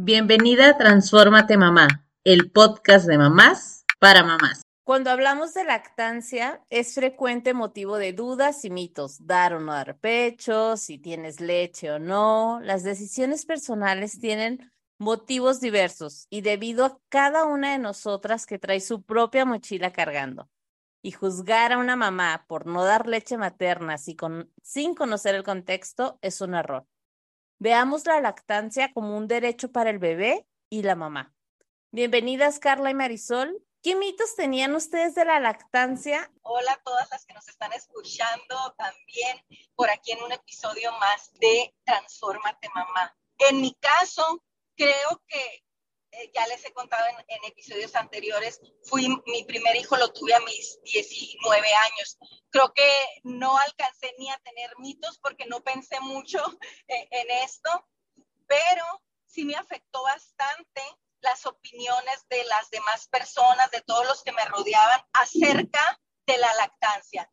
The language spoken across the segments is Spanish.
Bienvenida a Transfórmate Mamá, el podcast de mamás para mamás. Cuando hablamos de lactancia, es frecuente motivo de dudas y mitos, dar o no dar pecho, si tienes leche o no. Las decisiones personales tienen motivos diversos y debido a cada una de nosotras que trae su propia mochila cargando. Y juzgar a una mamá por no dar leche materna sin conocer el contexto es un error. Veamos la lactancia como un derecho para el bebé y la mamá. Bienvenidas Carla y Marisol. ¿Qué mitos tenían ustedes de la lactancia? Hola a todas las que nos están escuchando también por aquí en un episodio más de Transfórmate Mamá. En mi caso, creo que eh, ya les he contado en, episodios anteriores, fui mi primer hijo lo tuve a mis 19 años. Creo que no alcancé ni a tener mitos porque no pensé mucho en, en esto, pero sí me afectó bastante las opiniones de las demás personas, de todos los que me rodeaban acerca de la lactancia.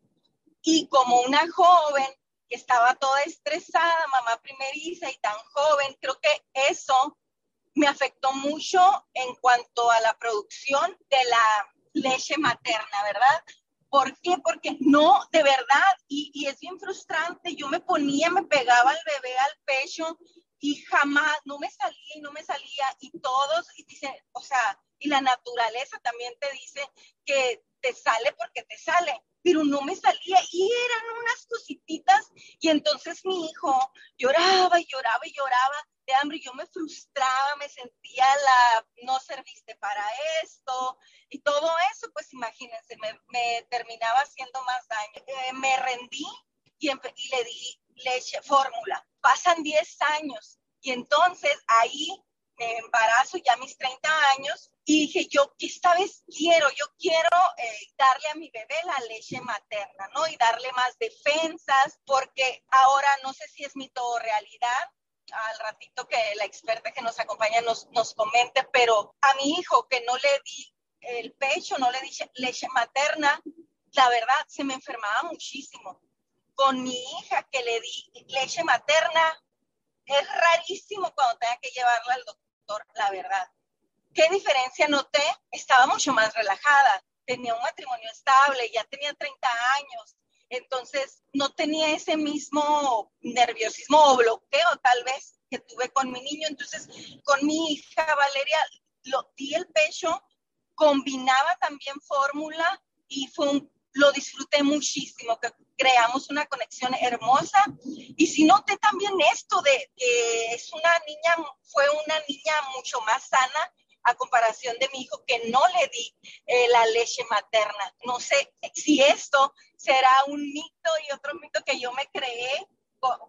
Y como una joven que estaba toda estresada, mamá primeriza y tan joven, creo que eso me afectó mucho en cuanto a la producción de la leche materna, ¿verdad? ¿Por qué? Porque no, de verdad, y, y, es bien frustrante, yo me ponía, me pegaba el bebé al pecho y jamás, no me salía y no me salía, y todos, y dicen, o sea, y la naturaleza también te dice que te sale porque te sale, pero no me salía y eran unas cosititas, y entonces mi hijo lloraba y lloraba y lloraba, de hambre, yo me frustraba, me sentía la, no serviste para esto, y todo eso, pues imagínense, me, terminaba haciendo más daño. Eh, me rendí y, y le di leche, fórmula. Pasan 10 años y entonces ahí me embarazo ya mis 30 años y dije, yo esta vez quiero, yo quiero eh, darle a mi bebé la leche materna, ¿no? Y darle más defensas, porque ahora no sé si es mito o realidad, al ratito que la experta que nos acompaña nos, nos comente, pero a mi hijo que no le di el pecho, no le di leche materna, la verdad se me enfermaba muchísimo. Con mi hija que le di leche materna, es rarísimo cuando tenga que llevarla al doctor, la verdad. ¿Qué diferencia noté? Estaba mucho más relajada, tenía un matrimonio estable, ya tenía 30 años, entonces, no tenía ese mismo nerviosismo o bloqueo tal vez que tuve con mi niño. Entonces, con mi hija Valeria, lo di el pecho, combinaba también fórmula y fue lo disfruté muchísimo, que creamos una conexión hermosa. Y si noté también esto de que es una niña, fue una niña mucho más sana a comparación de mi hijo que no le di eh, la leche materna. No sé si esto será un mito y otro mito que yo me creé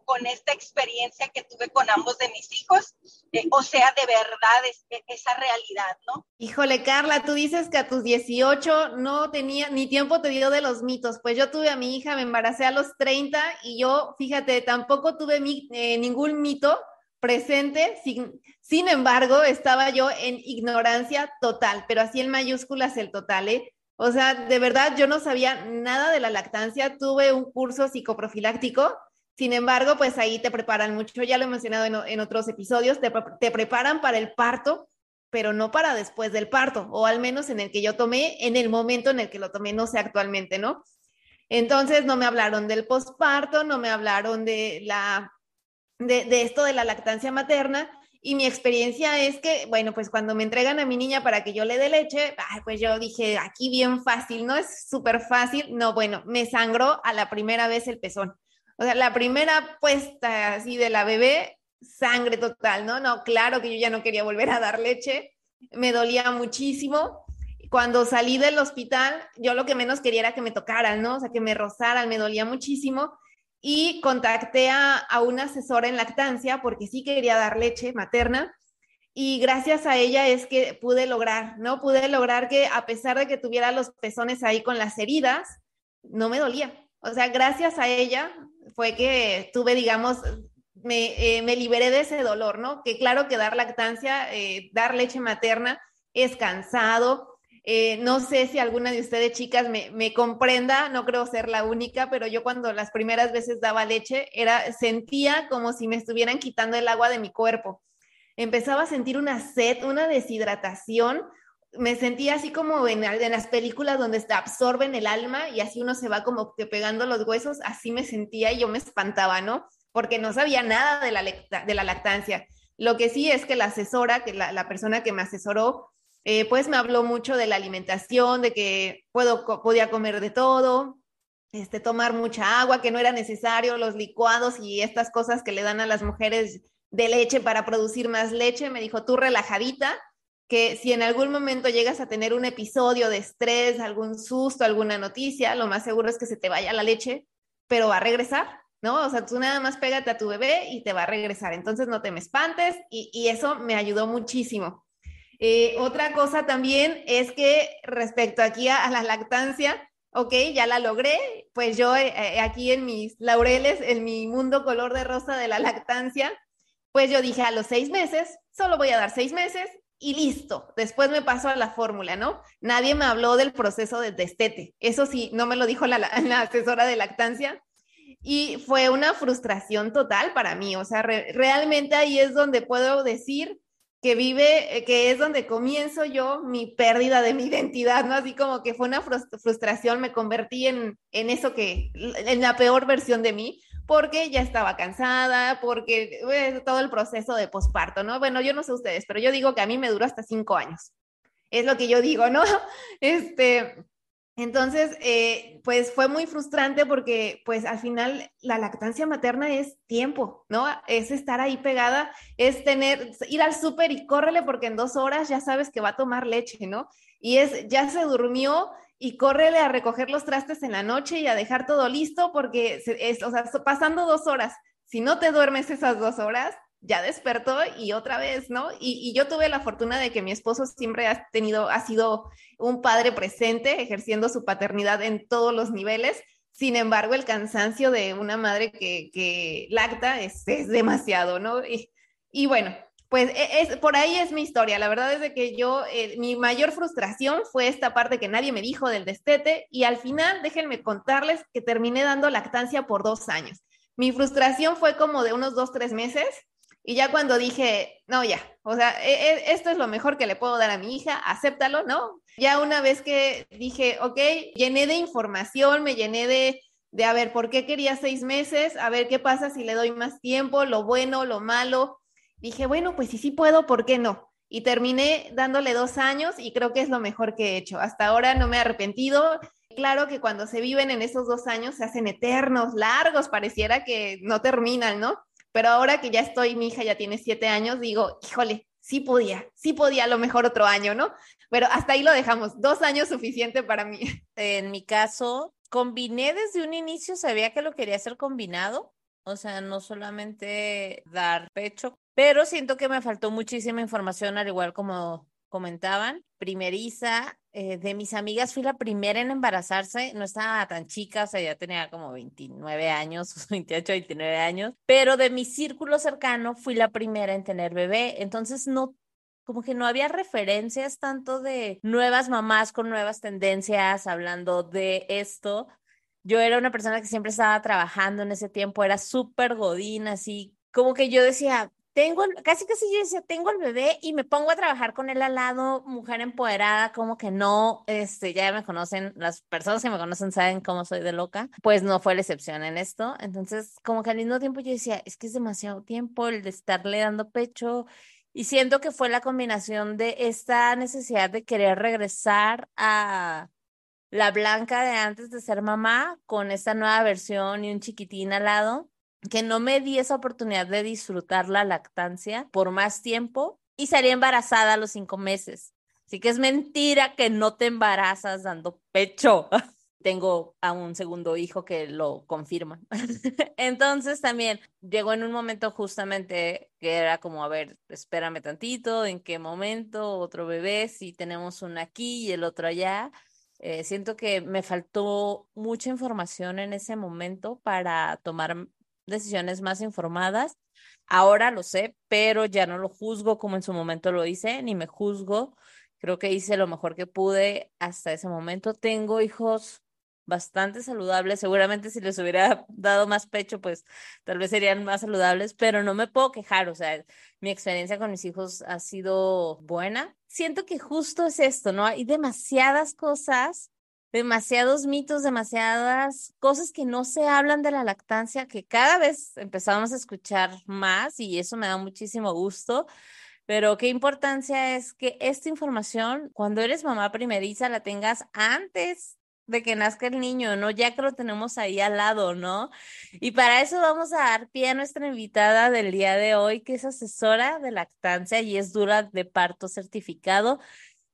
con, esta experiencia que tuve con ambos de mis hijos, eh, o sea, de verdad es, e, esa realidad, ¿no? Híjole, Carla, tú dices que a tus 18 no tenía, ni tiempo te dio de los mitos, pues yo tuve a mi hija, me embaracé a los 30 y yo, fíjate, tampoco tuve eh, ningún mito presente, sin, sin embargo, estaba yo en ignorancia total, pero así en mayúsculas el total, ¿eh? O sea, de verdad yo no sabía nada de la lactancia, tuve un curso psicoprofiláctico, sin embargo, pues ahí te preparan mucho, ya lo he mencionado en, otros episodios, te, te, preparan para el parto, pero no para después del parto, o al menos en el que yo tomé, en el momento en el que lo tomé, no sé actualmente, ¿no? Entonces no me hablaron del posparto, no me hablaron de la de, esto de la lactancia materna. Y mi experiencia es que, bueno, pues cuando me entregan a mi niña para que yo le dé leche, pues yo dije, aquí bien fácil, ¿no? Es súper fácil. No, bueno, me sangró a la primera vez el pezón. O sea, la primera puesta así de la bebé, sangre total, ¿no? No, claro que yo ya no quería volver a dar leche. Me dolía muchísimo. Cuando salí del hospital, yo lo que menos quería era que me tocaran, ¿no? O sea, que me rozaran, me dolía muchísimo y contacté a, a una asesora en lactancia porque sí quería dar leche materna y gracias a ella es que pude lograr, ¿no? Pude lograr que a pesar de que tuviera los pezones ahí con las heridas, no me dolía. O sea, gracias a ella fue que tuve, digamos, me, eh, me liberé de ese dolor, ¿no? Que claro que dar lactancia, eh, dar leche materna es cansado, eh, no sé si alguna de ustedes, chicas, me, comprenda, no creo ser la única, pero yo cuando las primeras veces daba leche, era, sentía como si me estuvieran quitando el agua de mi cuerpo. empezaba a sentir una sed, una deshidratación, me sentía así como en, en, las películas donde te absorben el alma y así uno se va como que pegando los huesos, así me sentía y yo me espantaba, ¿no? Porque no sabía nada de la, de la lactancia. Lo que sí es que la asesora, que la, la persona que me asesoró, eh, pues me habló mucho de la alimentación, de que puedo, podía comer de todo, este, tomar mucha agua, que no era necesario los licuados y estas cosas que le dan a las mujeres de leche para producir más leche. Me dijo, tú relajadita, que si en algún momento llegas a tener un episodio de estrés, algún susto, alguna noticia, lo más seguro es que se te vaya la leche, pero va a regresar, ¿no? O sea, tú nada más pégate a tu bebé y te va a regresar. Entonces no te me espantes y, y eso me ayudó muchísimo. Eh, otra cosa también es que respecto aquí a, la lactancia, ok, ya la logré, pues yo eh, eh, aquí en mis laureles, en mi mundo color de rosa de la lactancia, pues yo dije a los seis meses, solo voy a dar seis meses y listo. Después me paso a la fórmula, ¿no? Nadie me habló del proceso de destete. Eso sí, no me lo dijo la, asesora de lactancia. Y fue una frustración total para mí. O sea, re, realmente ahí es donde puedo decir que vive, que es donde comienzo yo mi pérdida de mi identidad, ¿no? Así como que fue una frustración, me convertí en, en eso que, en la peor versión de mí, porque ya estaba cansada, porque pues, todo el proceso de posparto, ¿no? Bueno, yo no sé ustedes, pero yo digo que a mí me duró hasta cinco años. Es lo que yo digo, ¿no? Este, entonces, eh, pues fue muy frustrante porque, pues al final, la lactancia materna es tiempo, ¿no? Es estar ahí pegada, es tener, ir al súper y córrele porque en dos horas ya sabes que va a tomar leche, ¿no? Y es, ya se durmió, y córrele a recoger los trastes en la noche y a dejar todo listo porque es, o sea, pasando dos horas, si no te duermes esas dos horas, ya despertó y otra vez, ¿no? Y, yo tuve la fortuna de que mi esposo siempre ha tenido, ha sido un padre presente, ejerciendo su paternidad en todos los niveles. Sin embargo, el cansancio de una madre que, que lacta es, demasiado, ¿no? Y, y bueno, pues e, es, por ahí es mi historia. La verdad es de que yo, eh, mi mayor frustración fue esta parte que nadie me dijo del destete y al final, déjenme contarles que terminé dando lactancia por dos años. Mi frustración fue como de unos dos, tres meses y ya cuando dije, no, ya, o sea, e, e, esto es lo mejor que le puedo dar a mi hija, acéptalo, ¿no? Ya una vez que dije, ok, llené de información, me llené de, de a ver por qué quería seis meses, a ver qué pasa si le doy más tiempo, lo bueno, lo malo dije, bueno, pues si sí puedo, ¿por qué no? Y terminé dándole dos años y creo que es lo mejor que he hecho. Hasta ahora no me he arrepentido. Claro que cuando se viven en esos dos años se hacen eternos, largos, pareciera que no terminan, ¿no? Pero ahora que ya estoy, mi hija ya tiene siete años, digo, híjole, sí podía, sí podía a lo mejor otro año, ¿no? Pero hasta ahí lo dejamos, dos años suficiente para mí. En mi caso, combiné desde un inicio, sabía que lo quería hacer combinado, o sea, no solamente dar pecho, pero siento que me faltó muchísima información, al igual como comentaban. Primeriza, eh, de mis amigas fui la primera en embarazarse, no estaba tan chica, o sea, ya tenía como 29 años, 28, 29 años, pero de mi círculo cercano fui la primera en tener bebé, entonces no como que no había referencias tanto de nuevas mamás con nuevas tendencias hablando de esto. Yo era una persona que siempre estaba trabajando en ese tiempo, era súper godín, así como que yo decía, tengo, casi casi yo decía, tengo el bebé y me pongo a trabajar con él al lado, mujer empoderada, como que no, este, ya me conocen, las personas que me conocen saben cómo soy de loca, pues no fue la excepción en esto. Entonces, como que al mismo tiempo yo decía, es que es demasiado tiempo el de estarle dando pecho y siento que fue la combinación de esta necesidad de querer regresar a la blanca de antes de ser mamá con esta nueva versión y un chiquitín al lado que no me di esa oportunidad de disfrutar la lactancia por más tiempo y salí embarazada a los cinco meses. Así que es mentira que no te embarazas dando pecho. Tengo a un segundo hijo que lo confirma. Entonces también llegó en un momento justamente que era como, a ver, espérame tantito, en qué momento, otro bebé, si tenemos uno aquí y el otro allá. Eh, siento que me faltó mucha información en ese momento para tomar decisiones más informadas. Ahora lo sé, pero ya no lo juzgo como en su momento lo hice, ni me juzgo. Creo que hice lo mejor que pude hasta ese momento. Tengo hijos bastante saludables. Seguramente si les hubiera dado más pecho, pues tal vez serían más saludables, pero no me puedo quejar. O sea, mi experiencia con mis hijos ha sido buena. Siento que justo es esto, ¿no? Hay demasiadas cosas demasiados mitos, demasiadas cosas que no se hablan de la lactancia, que cada vez empezamos a escuchar más y eso me da muchísimo gusto. Pero qué importancia es que esta información, cuando eres mamá primeriza, la tengas antes de que nazca el niño, ¿no? Ya que lo tenemos ahí al lado, ¿no? Y para eso vamos a dar pie a nuestra invitada del día de hoy, que es asesora de lactancia y es dura de parto certificado.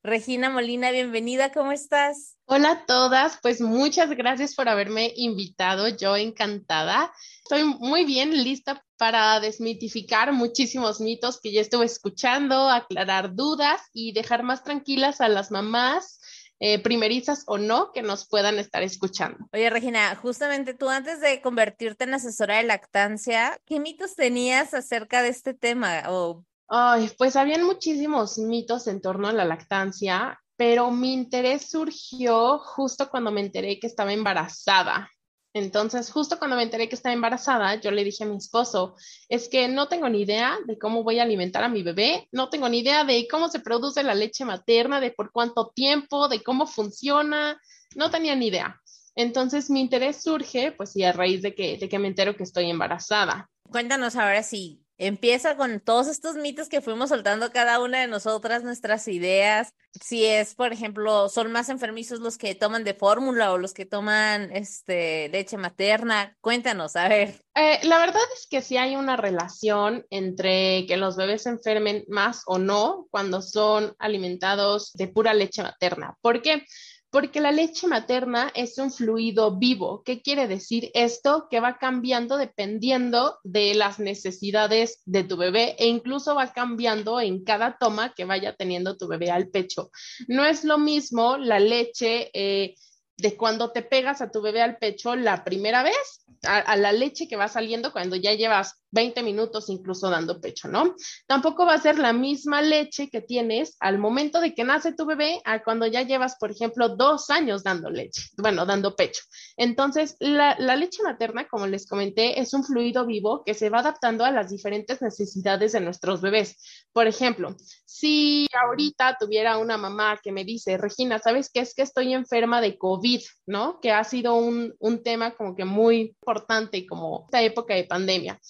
Regina Molina, bienvenida, ¿cómo estás? Hola a todas, pues muchas gracias por haberme invitado, yo encantada. Estoy muy bien lista para desmitificar muchísimos mitos que ya estuve escuchando, aclarar dudas y dejar más tranquilas a las mamás eh, primerizas o no que nos puedan estar escuchando. Oye, Regina, justamente tú antes de convertirte en asesora de lactancia, ¿qué mitos tenías acerca de este tema? O Pues habían muchísimos mitos en torno a la lactancia, pero mi interés surgió justo cuando me enteré que estaba embarazada. Entonces, justo cuando me enteré que estaba embarazada, yo le dije a mi esposo, es que no tengo ni idea de cómo voy a alimentar a mi bebé, no tengo ni idea de cómo se produce la leche materna, de por cuánto tiempo, de cómo funciona, no tenía ni idea. Entonces, mi interés surge, pues sí, a raíz de que, de que me entero que estoy embarazada. Cuéntanos ahora si empieza con todos estos mitos que fuimos soltando cada una de nosotras, nuestras ideas. Si es, por ejemplo, son más enfermizos los que toman de fórmula o los que toman este, leche materna. Cuéntanos, a ver. Eh, la verdad es que sí hay una relación entre que los bebés se enfermen más o no cuando son alimentados de pura leche materna. ¿Por qué? La leche materna es un fluido vivo. ¿Qué quiere decir esto? Que va cambiando dependiendo de las necesidades de tu bebé e incluso va cambiando en cada toma que vaya teniendo tu bebé al pecho. No es lo mismo la leche eh, de cuando te pegas a tu bebé al pecho la primera vez a, la leche que va saliendo cuando ya llevas 20 minutos incluso dando pecho, ¿no? Tampoco va a ser la misma leche que tienes al momento de que nace tu bebé a cuando ya llevas, por ejemplo, dos años dando leche, bueno, dando pecho. Entonces, la, leche materna, como les comenté, es un fluido vivo que se va adaptando a las diferentes necesidades de nuestros bebés. Por ejemplo, si ahorita tuviera una mamá que me dice, Regina, ¿sabes qué? Es que estoy enferma de COVID, ¿no? Que ha sido un, un tema como que muy importante como esta época de pandemia.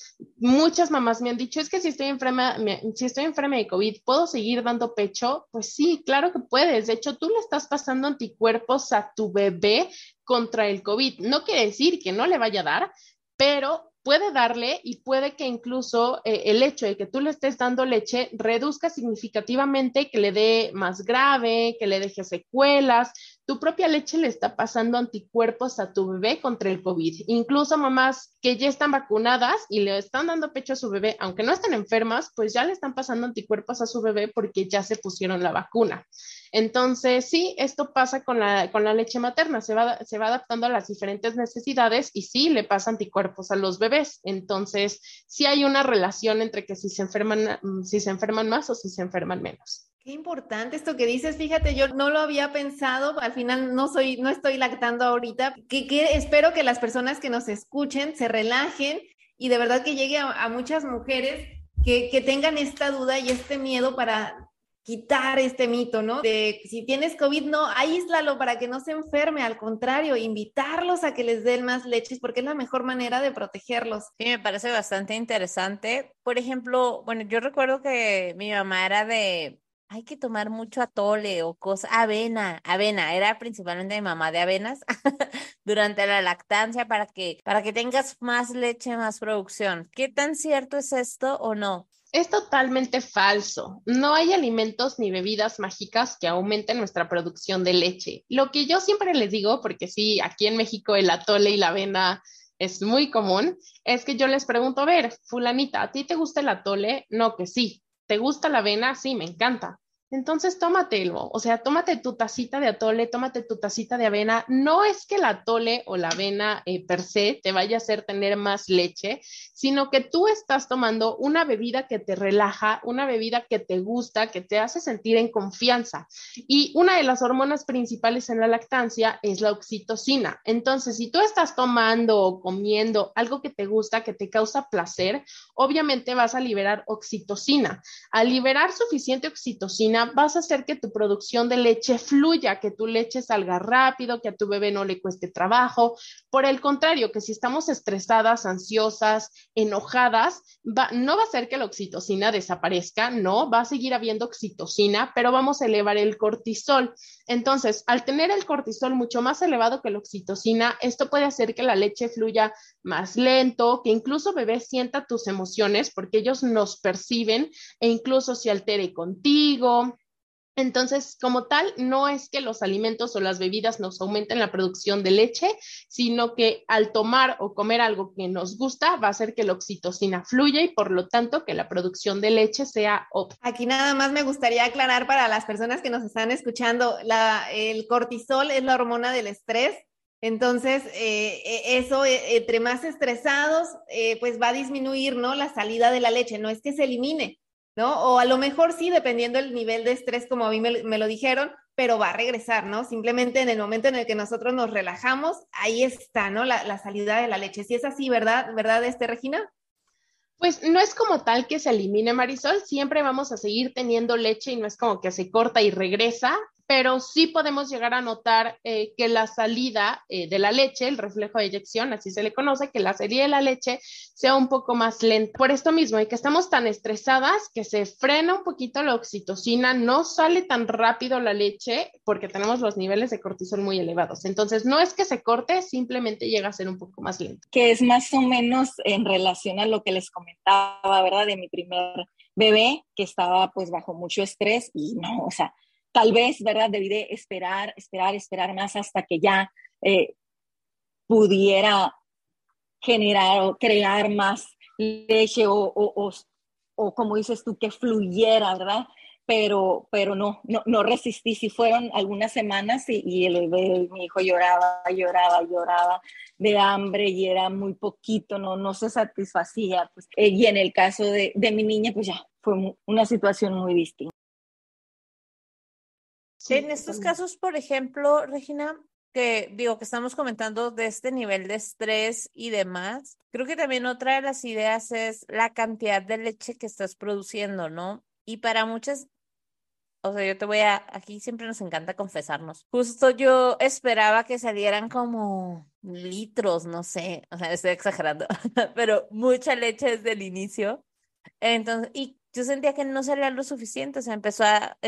Muchas mamás me han dicho, es que si estoy enferma, si estoy enferma de COVID, ¿puedo seguir dando pecho? Pues sí, claro que puedes. De hecho, tú le estás pasando anticuerpos a tu bebé contra el COVID. No quiere decir que no le vaya a dar, pero puede darle y puede que incluso eh, el hecho de que tú le estés dando leche reduzca significativamente que le dé más grave, que le deje secuelas. Tu propia leche le está pasando anticuerpos a tu bebé contra el COVID. Incluso mamás que ya están vacunadas y le están dando pecho a su bebé, aunque no estén enfermas, pues ya le están pasando anticuerpos a su bebé porque ya se pusieron la vacuna. Entonces, sí, esto pasa con la, con la leche materna, se va, se va adaptando a las diferentes necesidades y sí le pasa anticuerpos a los bebés. Entonces, sí hay una relación entre que si se enferman, si se enferman más o si se enferman menos. Qué importante esto que dices, fíjate, yo no lo había pensado, al final no soy, no estoy lactando ahorita, que, espero que las personas que nos escuchen se relajen y de verdad que llegue a, muchas mujeres que, que, tengan esta duda y este miedo para quitar este mito, ¿no? De si tienes COVID, no, aíslalo para que no se enferme, al contrario, invitarlos a que les den más leches porque es la mejor manera de protegerlos. Sí, me parece bastante interesante. Por ejemplo, bueno, yo recuerdo que mi mamá era de hay que tomar mucho atole o cosa, avena, avena, era principalmente mi mamá de avenas durante la lactancia para que, para que tengas más leche, más producción. ¿Qué tan cierto es esto o no? Es totalmente falso. No hay alimentos ni bebidas mágicas que aumenten nuestra producción de leche. Lo que yo siempre les digo, porque sí, aquí en México el atole y la avena es muy común, es que yo les pregunto, a ver, fulanita, ¿a ti te gusta el atole? No, que sí. ¿Te gusta la avena? Sí, me encanta. Entonces tómatelo, o sea, tómate tu tacita de atole, tómate tu tacita de avena. No es que el atole o la avena eh, per se te vaya a hacer tener más leche, sino que tú estás tomando una bebida que te relaja, una bebida que te gusta, que te hace sentir en confianza. Y una de las hormonas principales en la lactancia es la oxitocina. Entonces, si tú estás tomando o comiendo algo que te gusta, que te causa placer, obviamente vas a liberar oxitocina. Al liberar suficiente oxitocina, vas a hacer que tu producción de leche fluya, que tu leche salga rápido, que a tu bebé no le cueste trabajo. Por el contrario, que si estamos estresadas, ansiosas, enojadas, no va a ser que la oxitocina desaparezca, no, va a seguir habiendo oxitocina, pero vamos a elevar el cortisol. Entonces, al tener el cortisol mucho más elevado que la oxitocina, esto puede hacer que la leche fluya más lento, que incluso bebé sienta tus emociones porque ellos nos perciben e incluso se altere contigo, entonces, como tal, no es que los alimentos o las bebidas nos aumenten la producción de leche, sino que al tomar o comer algo que nos gusta va a hacer que la oxitocina fluya y por lo tanto que la producción de leche sea óptima. Aquí nada más me gustaría aclarar para las personas que nos están escuchando, el cortisol es la hormona del estrés. Entonces, eh, e, eso, e, entre más estresados, eh, pues va a disminuir, ¿no? La salida de la leche. No es que se elimine, ¿no? O a lo mejor sí, dependiendo del nivel de estrés, como a mí me, lo dijeron, pero va a regresar, ¿no? Simplemente en el momento en el que nosotros nos relajamos, ahí está, ¿no? La, salida de la leche. Si es así, ¿verdad? ¿Verdad, este, Regina? Pues no es como tal que se elimine Marisol, siempre vamos a seguir teniendo leche y no es como que se corta y regresa, pero sí podemos llegar a notar eh, que la salida eh, de la leche, el reflejo de eyección, así se le conoce, que la salida de la leche sea un poco más lenta. Por esto mismo, y que estamos tan estresadas que se frena un poquito la oxitocina, no sale tan rápido la leche porque tenemos los niveles de cortisol muy elevados. Entonces, no es que se corte, simplemente llega a ser un poco más lento. Que es más o menos en relación a lo que les comentaba, ¿verdad? De mi primer bebé que estaba pues bajo mucho estrés y no, o sea, tal vez, ¿verdad? Debí de esperar, esperar, esperar más hasta que ya eh, pudiera generar o crear más leche o, como dices tú, que fluyera, ¿verdad? Pero, pero no, no, no resistí. Si fueron algunas semanas y, el bebé, mi hijo lloraba, lloraba, lloraba de hambre y era muy poquito, no, no se satisfacía. Pues, eh, y en el caso de, de mi niña, pues ya fue una situación muy distinta en estos casos, por ejemplo, Regina, que digo que estamos comentando de este nivel de estrés y demás, creo que también otra de las ideas es la cantidad de leche que estás produciendo, ¿no? Y para muchas, o sea, yo te voy a, aquí siempre nos encanta confesarnos. Justo yo esperaba que salieran como litros, no sé, o sea, estoy exagerando, pero mucha leche desde el inicio. Entonces, y yo sentía que no salía lo suficiente, o sea, empezó a,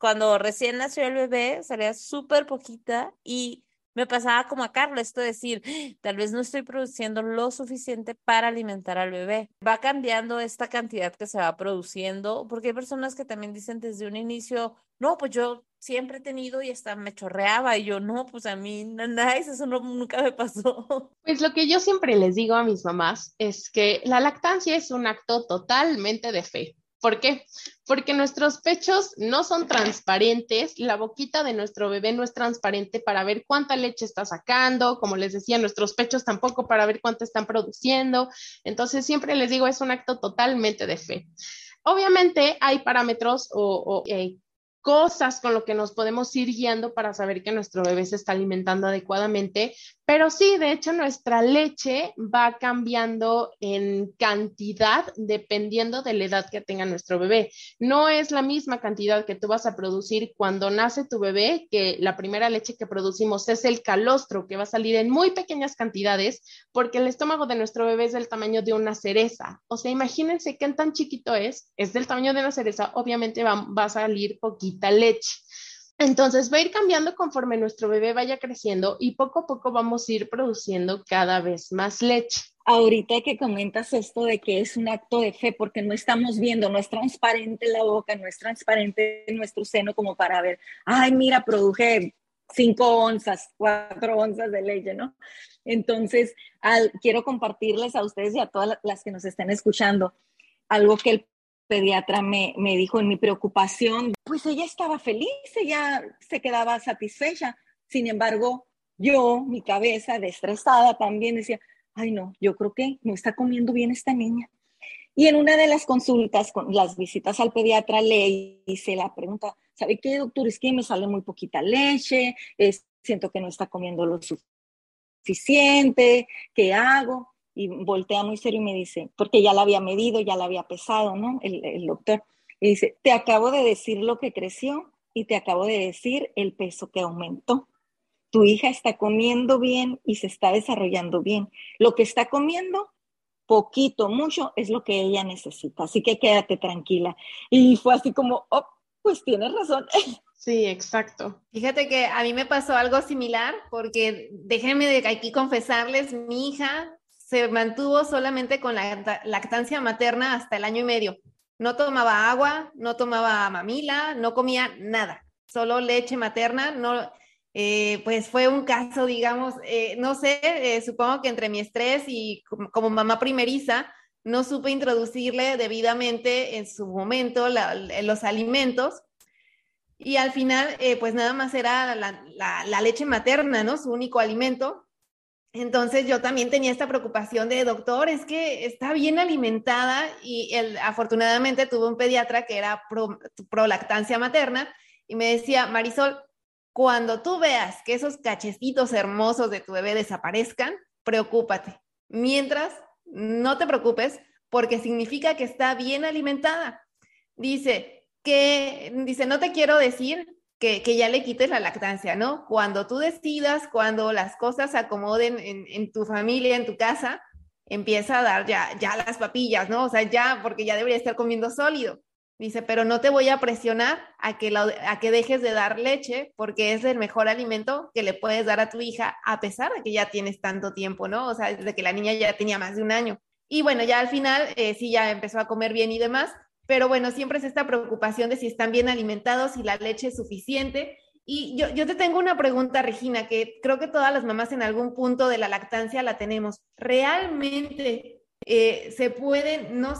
cuando recién nació el bebé, salía súper poquita y me pasaba como a Carlos, esto de decir, tal vez no estoy produciendo lo suficiente para alimentar al bebé. Va cambiando esta cantidad que se va produciendo, porque hay personas que también dicen desde un inicio, no, pues yo siempre he tenido y hasta me chorreaba y yo no, pues a mí nada, eso nunca me pasó. Pues lo que yo siempre les digo a mis mamás es que la lactancia es un acto totalmente de fe. ¿Por qué? Porque nuestros pechos no son transparentes, la boquita de nuestro bebé no es transparente para ver cuánta leche está sacando, como les decía, nuestros pechos tampoco para ver cuánto están produciendo. Entonces, siempre les digo, es un acto totalmente de fe. Obviamente hay parámetros o, eh, cosas con lo que nos podemos ir guiando para saber que nuestro bebé se está alimentando adecuadamente, pero sí, de hecho, nuestra leche va cambiando en cantidad dependiendo de la edad que tenga nuestro bebé. No es la misma cantidad que tú vas a producir cuando nace tu bebé, que la primera leche que producimos es el calostro, que va a salir en muy pequeñas cantidades, porque el estómago de nuestro bebé es del tamaño de una cereza. O sea, imagínense qué tan chiquito es, es del tamaño de una cereza, obviamente va, va a salir poquita leche. Entonces va a ir cambiando conforme nuestro bebé vaya creciendo y poco a poco vamos a ir produciendo cada vez más leche. Ahorita que comentas esto de que es un acto de fe, porque no estamos viendo, no es transparente la boca, no es transparente nuestro seno como para ver, ay, mira, produje cinco onzas, cuatro onzas de leche, ¿no? Entonces, quiero compartirles a ustedes y a todas las que nos estén escuchando algo que el pediatra me, me dijo en mi preocupación, pues ella estaba feliz, ella se quedaba satisfecha. Sin embargo, yo, mi cabeza estresada también decía, ay no, yo creo que no está comiendo bien esta niña. Y en una de las consultas, con las visitas al pediatra, le hice la pregunta, ¿sabe qué, doctor? Es que me sale muy poquita leche, siento que no está comiendo lo suficiente, ¿qué hago? Y voltea muy serio y me dice, porque ya la había medido, ya la había pesado, ¿no? El, el doctor. Y dice, te acabo de decir lo que creció y te acabo de decir el peso que aumentó tu hija está comiendo bien y se está desarrollando bien. Lo que está comiendo, poquito, mucho, es lo que ella necesita. Así que quédate tranquila. Y fue así como, oh, pues tienes razón. Sí, exacto. Fíjate que a mí me pasó algo similar porque déjenme de aquí confesarles, mi hija se mantuvo solamente con la lactancia materna hasta el año y medio. No tomaba agua, no tomaba mamila, no comía nada, solo leche materna, no, eh, pues fue un caso, digamos, eh, no sé, eh, supongo que entre mi estrés y como, mamá primeriza, no supe introducirle debidamente en su momento los alimentos. Y al final, pues nada más era la, leche materna, ¿no? Su único alimento. Entonces yo también tenía esta preocupación de, doctor, es que está bien alimentada y afortunadamente tuve un pediatra que era pro, lactancia materna y me decía, Marisol, cuando tú veas que esos cachecitos hermosos de tu bebé desaparezcan, preocúpate. Mientras, no te preocupes porque significa que está bien alimentada. Dice que, dice, no te quiero decir que, ya le quites la lactancia, ¿no? Cuando tú decidas, cuando las cosas se acomoden en, tu familia, en tu casa, empieza a dar ya, ya las papillas, ¿no? O sea, ya, porque ya debería estar comiendo sólido. Dice, pero no te voy a presionar a que, a que dejes de dar leche porque es el mejor alimento que le puedes dar a tu hija a pesar de que ya tienes tanto tiempo, ¿no? O sea, desde que la niña ya tenía más de un año. Y bueno, ya al final eh, sí ya empezó a comer bien y demás, pero bueno, siempre es esta preocupación de si están bien alimentados, si la leche es suficiente. Y yo, yo te tengo una pregunta, Regina, que creo que todas las mamás en algún punto de la lactancia la tenemos. ¿Realmente eh, se puede no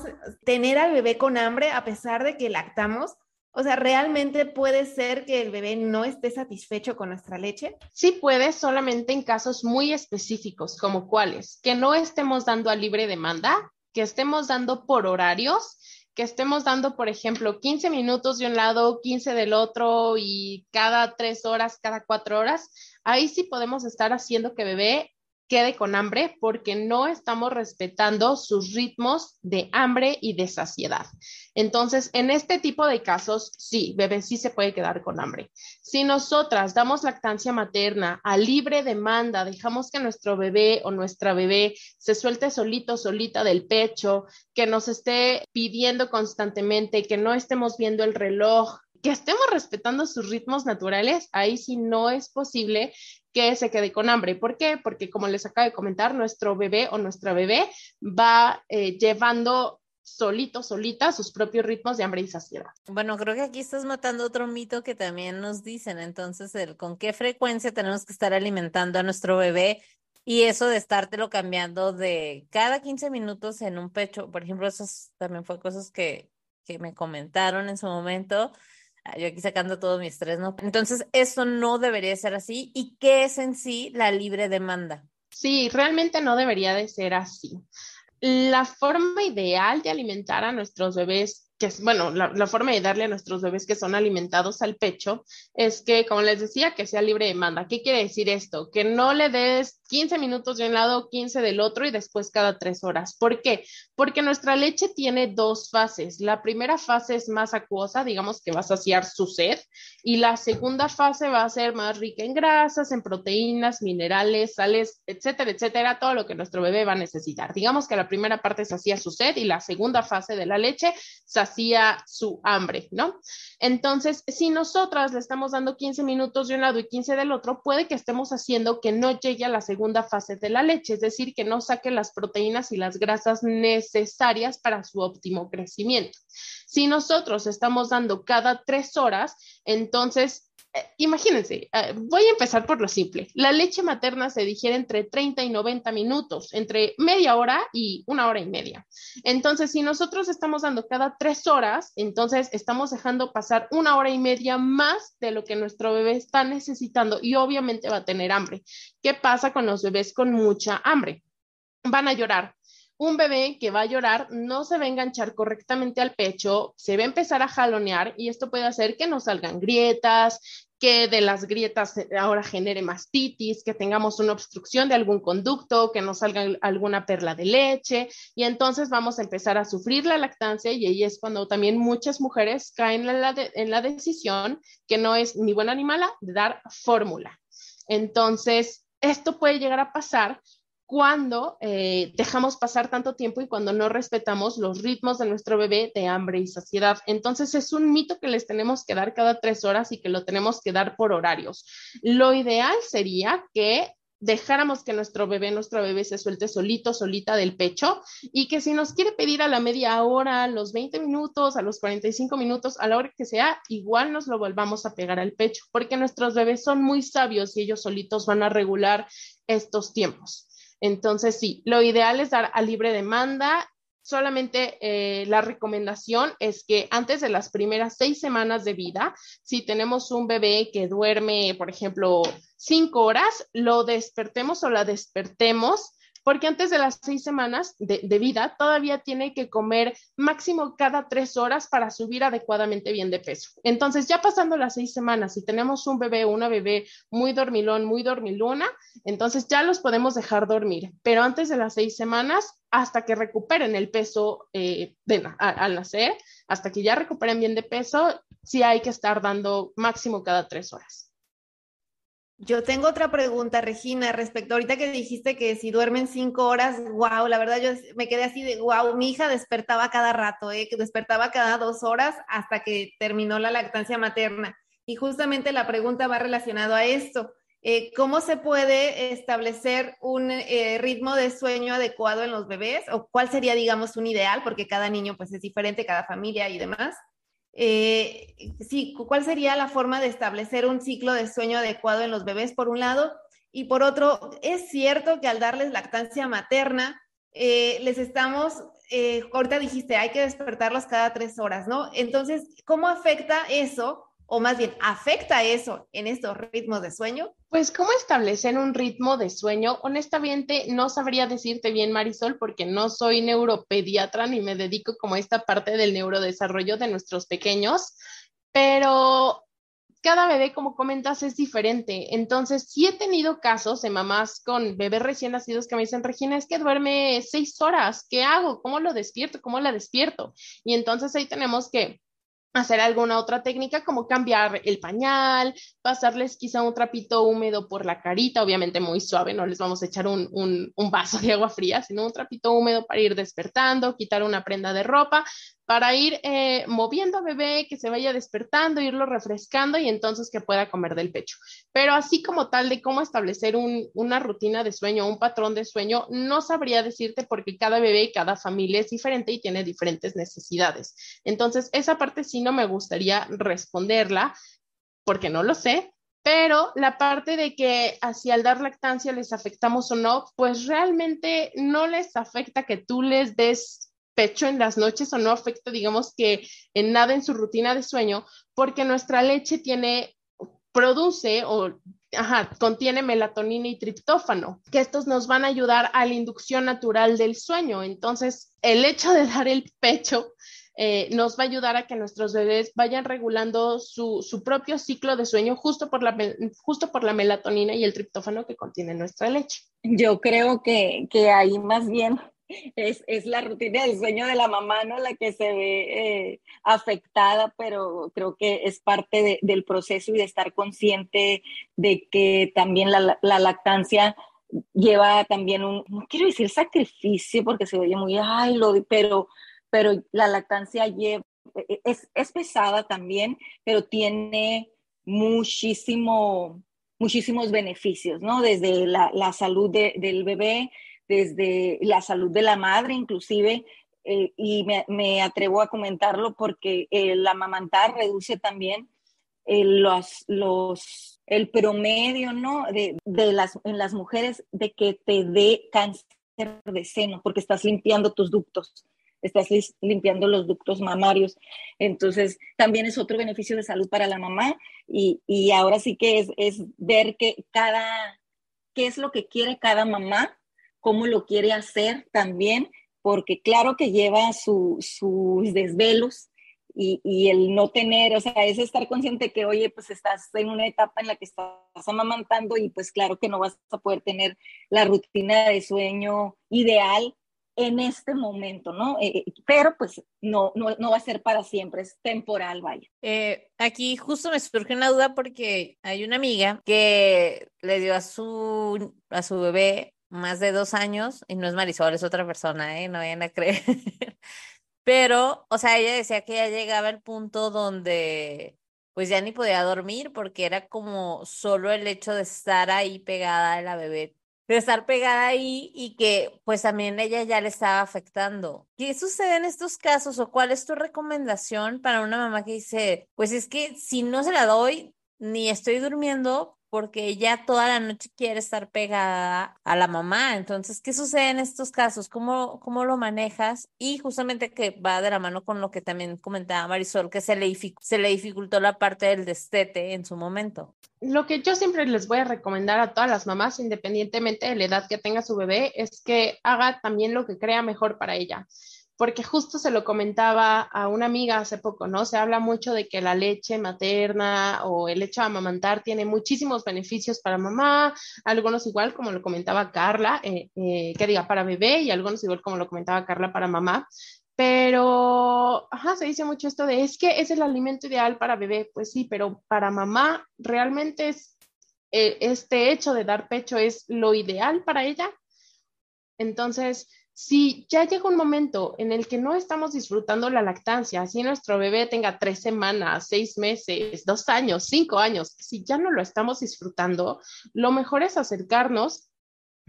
tener al bebé con hambre a pesar de que lactamos. O sea, ¿realmente puede ser que el bebé no esté satisfecho con nuestra leche? Sí puede, solamente en casos muy específicos, como cuáles, que no estemos dando a libre demanda, que estemos dando por horarios, que estemos dando, por ejemplo, 15 minutos de un lado, 15 del otro y cada tres horas, cada cuatro horas, ahí sí podemos estar haciendo que bebé quede con hambre porque no estamos respetando sus ritmos de hambre y de saciedad. Entonces, en este tipo de casos, sí, bebé sí se puede quedar con hambre. Si nosotras damos lactancia materna a libre demanda, dejamos que nuestro bebé o nuestra bebé se suelte solito, solita del pecho, que nos esté pidiendo constantemente, que no estemos viendo el reloj, que estemos respetando sus ritmos naturales, ahí sí no es posible que se quede con hambre. ¿Por qué? Porque como les acabo de comentar, nuestro bebé o nuestra bebé va eh, llevando solito, solita, sus propios ritmos de hambre y saciedad. Bueno, creo que aquí estás matando otro mito que también nos dicen, entonces, el con qué frecuencia tenemos que estar alimentando a nuestro bebé y eso de estártelo cambiando de cada 15 minutos en un pecho, por ejemplo, eso también fue cosas que, que me comentaron en su momento yo aquí sacando todo mi estrés, ¿no? Entonces, eso no debería ser así. ¿Y qué es en sí la libre demanda? Sí, realmente no debería de ser así. La forma ideal de alimentar a nuestros bebés que es, bueno, la, forma de darle a nuestros bebés que son alimentados al pecho es que, como les decía, que sea libre demanda. ¿Qué quiere decir esto? Que no le des 15 minutos de un lado, 15 del otro y después cada tres horas. ¿Por qué? Porque nuestra leche tiene dos fases. La primera fase es más acuosa, digamos que va a saciar su sed, y la segunda fase va a ser más rica en grasas, en proteínas, minerales, sales, etcétera, etcétera, todo lo que nuestro bebé va a necesitar. Digamos que la primera parte sacia su sed y la segunda fase de la leche sacia hacía su hambre, ¿no? Entonces, si nosotras le estamos dando 15 minutos de un lado y 15 del otro, puede que estemos haciendo que no llegue a la segunda fase de la leche, es decir, que no saque las proteínas y las grasas necesarias para su óptimo crecimiento. Si nosotros estamos dando cada tres horas, entonces eh, imagínense, eh, voy a empezar por lo simple. La leche materna se digiere entre 30 y 90 minutos, entre media hora y una hora y media. Entonces, si nosotros estamos dando cada tres horas, entonces estamos dejando pasar una hora y media más de lo que nuestro bebé está necesitando y obviamente va a tener hambre. ¿Qué pasa con los bebés con mucha hambre? Van a llorar, un bebé que va a llorar no se va a enganchar correctamente al pecho, se va a empezar a jalonear y esto puede hacer que nos salgan grietas, que de las grietas ahora genere mastitis, que tengamos una obstrucción de algún conducto, que nos salga alguna perla de leche y entonces vamos a empezar a sufrir la lactancia y ahí es cuando también muchas mujeres caen en la, en la decisión que no es ni buena ni mala de dar fórmula. Entonces, esto puede llegar a pasar cuando eh, dejamos pasar tanto tiempo y cuando no respetamos los ritmos de nuestro bebé de hambre y saciedad. Entonces es un mito que les tenemos que dar cada tres horas y que lo tenemos que dar por horarios. Lo ideal sería que dejáramos que nuestro bebé, nuestro bebé se suelte solito, solita del pecho y que si nos quiere pedir a la media hora, a los 20 minutos, a los 45 minutos, a la hora que sea, igual nos lo volvamos a pegar al pecho, porque nuestros bebés son muy sabios y ellos solitos van a regular estos tiempos. Entonces, sí, lo ideal es dar a libre demanda. Solamente eh, la recomendación es que antes de las primeras seis semanas de vida, si tenemos un bebé que duerme, por ejemplo, cinco horas, lo despertemos o la despertemos porque antes de las seis semanas de, vida todavía tiene que comer máximo cada tres horas para subir adecuadamente bien de peso. Entonces, ya pasando las seis semanas, si tenemos un bebé una bebé muy dormilón, muy dormiluna, entonces ya los podemos dejar dormir, pero antes de las seis semanas, hasta que recuperen el peso eh, al nacer, hasta que ya recuperen bien de peso, sí hay que estar dando máximo cada tres horas. Yo tengo otra pregunta, Regina, respecto ahorita que dijiste que si duermen cinco horas, wow, la verdad yo me quedé así de wow, mi hija despertaba cada rato, ¿eh? que despertaba cada dos horas hasta que terminó la lactancia materna. Y justamente la pregunta va relacionado a esto. Eh, ¿Cómo se puede establecer un eh, ritmo de sueño adecuado en los bebés? ¿O cuál sería, digamos, un ideal? Porque cada niño pues es diferente, cada familia y demás. Eh, sí, ¿cuál sería la forma de establecer un ciclo de sueño adecuado en los bebés, por un lado? Y por otro, es cierto que al darles lactancia materna, eh, les estamos, eh, ahorita dijiste, hay que despertarlos cada tres horas, ¿no? Entonces, ¿cómo afecta eso o más bien afecta eso en estos ritmos de sueño? Pues cómo establecer un ritmo de sueño, honestamente no sabría decirte bien Marisol porque no soy neuropediatra ni me dedico como a esta parte del neurodesarrollo de nuestros pequeños, pero cada bebé, como comentas, es diferente. Entonces, sí he tenido casos de mamás con bebés recién nacidos que me dicen, Regina, es que duerme seis horas, ¿qué hago? ¿Cómo lo despierto? ¿Cómo la despierto? Y entonces ahí tenemos que hacer alguna otra técnica como cambiar el pañal, pasarles quizá un trapito húmedo por la carita, obviamente muy suave, no les vamos a echar un, un, vaso de agua fría, sino un trapito húmedo para ir despertando, quitar una prenda de ropa, para ir eh, moviendo a bebé, que se vaya despertando, irlo refrescando y entonces que pueda comer del pecho. Pero así como tal de cómo establecer una rutina de sueño, un patrón de sueño, no sabría decirte porque cada bebé y cada familia es diferente y tiene diferentes necesidades. Entonces, esa parte sí no me gustaría responderla porque no lo sé, pero la parte de que hacia al dar lactancia les afectamos o no, pues realmente no les afecta que tú les des pecho en las noches o no afecta, digamos que en nada en su rutina de sueño, porque nuestra leche tiene, produce o contiene melatonina y triptófano, que estos nos van a ayudar a la inducción natural del sueño. Entonces, el hecho de dar el pecho eh, nos va a ayudar a que nuestros bebés vayan regulando su, su, propio ciclo de sueño justo por, la, justo por la melatonina y el triptófano que contiene nuestra leche. Yo creo que, que ahí más bien es, es, la rutina del sueño de la mamá, ¿no? La que se ve eh, afectada, pero creo que es parte del proceso y de estar consciente de que también la, la, lactancia lleva también un, no quiero decir sacrificio porque se oye muy, ay, lo, pero, pero la lactancia lleva, e, e, es, es pesada también, pero tiene muchísimo, muchísimos beneficios, ¿no? Desde la, la salud de, del bebé, desde la salud de la madre inclusive, eh, y me, atrevo a comentarlo porque el amamantar reduce también los, los, el promedio, ¿no? De, de, las, en las mujeres de que te dé cáncer de seno, porque estás limpiando tus ductos, estás limpiando los ductos mamarios. Entonces, también es otro beneficio de salud para la mamá y, y ahora sí que es, es ver que cada, qué es lo que quiere cada mamá, cómo lo quiere hacer también, porque claro que lleva sus desvelos, y, y, el no tener, o sea, es estar consciente que, oye, pues estás en una etapa en la que estás amamantando y pues claro que no vas a poder tener la rutina de sueño ideal en este momento, ¿no? Eh, eh, pero pues no, no, no, va a ser para siempre, es temporal, vaya. Eh, aquí justo me surge una duda porque hay una amiga que le dio a su, a su bebé más de dos años, y no es Marisol, es otra persona, ¿eh? No vayan a creer. Pero, o sea, ella decía que ya llegaba el punto donde pues ya ni podía dormir porque era como solo el hecho de estar ahí pegada a la bebé, de estar pegada ahí y que pues también ella ya le estaba afectando. ¿Qué sucede en estos casos o cuál es tu recomendación para una mamá que dice, pues es que si no se la doy, ni estoy durmiendo, porque ella toda la noche quiere estar pegada a la mamá. Entonces, ¿qué sucede en estos casos? ¿Cómo, cómo lo manejas? Y justamente que va de la mano con lo que también comentaba Marisol, que se le, se le dificultó la parte del destete en su momento. Lo que yo siempre les voy a recomendar a todas las mamás, independientemente de la edad que tenga su bebé, es que haga también lo que crea mejor para ella porque justo se lo comentaba a una amiga hace poco, ¿no? Se habla mucho de que la leche materna o el hecho de amamantar tiene muchísimos beneficios para mamá, algunos igual, como lo comentaba Carla, eh, eh, que diga para bebé, y algunos igual, como lo comentaba Carla, para mamá. Pero, ajá, se dice mucho esto de, es que es el alimento ideal para bebé. Pues sí, pero para mamá realmente es, eh, este hecho de dar pecho es lo ideal para ella. Entonces, si ya llega un momento en el que no estamos disfrutando la lactancia, si nuestro bebé tenga tres semanas, seis meses, dos años, cinco años, si ya no lo estamos disfrutando, lo mejor es acercarnos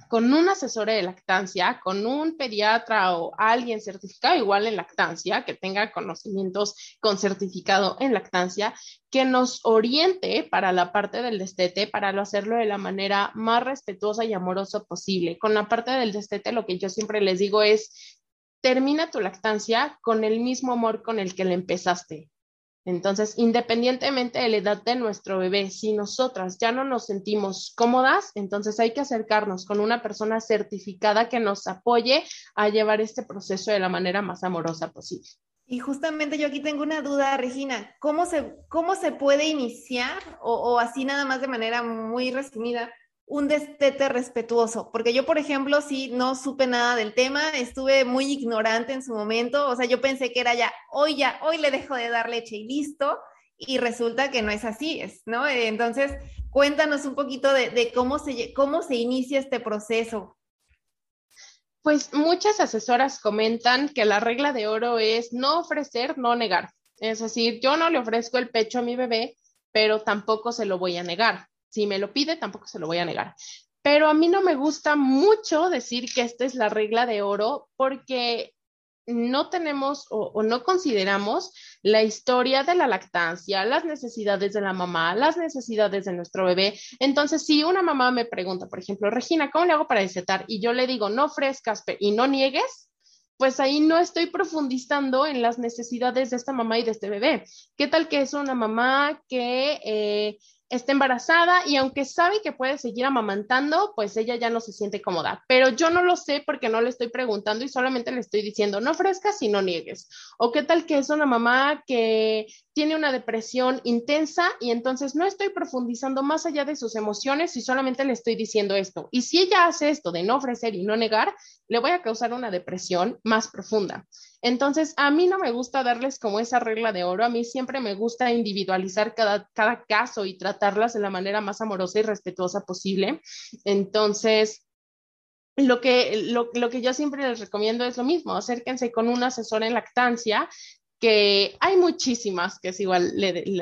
con un asesor de lactancia, con un pediatra o alguien certificado igual en lactancia, que tenga conocimientos con certificado en lactancia, que nos oriente para la parte del destete, para hacerlo de la manera más respetuosa y amorosa posible. Con la parte del destete, lo que yo siempre les digo es, termina tu lactancia con el mismo amor con el que le empezaste. Entonces, independientemente de la edad de nuestro bebé, si nosotras ya no nos sentimos cómodas, entonces hay que acercarnos con una persona certificada que nos apoye a llevar este proceso de la manera más amorosa posible. Y justamente yo aquí tengo una duda, Regina, ¿cómo se, cómo se puede iniciar o, o así nada más de manera muy resumida? Un destete respetuoso, porque yo, por ejemplo, sí no supe nada del tema, estuve muy ignorante en su momento, o sea, yo pensé que era ya, hoy ya, hoy le dejo de dar leche y listo, y resulta que no es así, ¿no? Entonces, cuéntanos un poquito de, cómo, se, cómo se inicia este proceso. Pues muchas asesoras comentan que la regla de oro es no ofrecer, no negar. Es decir, yo no le ofrezco el pecho a mi bebé, pero tampoco se lo voy a negar. Si me lo pide, tampoco se lo voy a negar. Pero a mí no me gusta mucho decir que esta es la regla de oro porque no tenemos o, no consideramos la historia de la lactancia, las necesidades de la mamá, las necesidades de nuestro bebé. Entonces, si una mamá me pregunta, por ejemplo, Regina, ¿cómo le hago para destetar? Y yo le digo, no ofrezcas y no niegues, pues ahí no estoy profundizando en las necesidades de esta mamá y de este bebé. ¿Qué tal que es una mamá que... Eh, está embarazada y aunque sabe que puede seguir amamantando, pues ella ya no se siente cómoda. Pero yo no lo sé porque no le estoy preguntando y solamente le estoy diciendo, no ofrezcas y no niegues. O qué tal que es una mamá que tiene una depresión intensa y entonces no estoy profundizando más allá de sus emociones y solamente le estoy diciendo esto. Y si ella hace esto de no ofrecer y no negar, le voy a causar una depresión más profunda. Entonces, a mí no me gusta darles como esa regla de oro, a mí siempre me gusta individualizar cada, cada caso y tratarlas de la manera más amorosa y respetuosa posible. Entonces, lo que, lo, lo, que yo siempre les recomiendo es lo mismo, acérquense con un asesor en lactancia que hay muchísimas, que es igual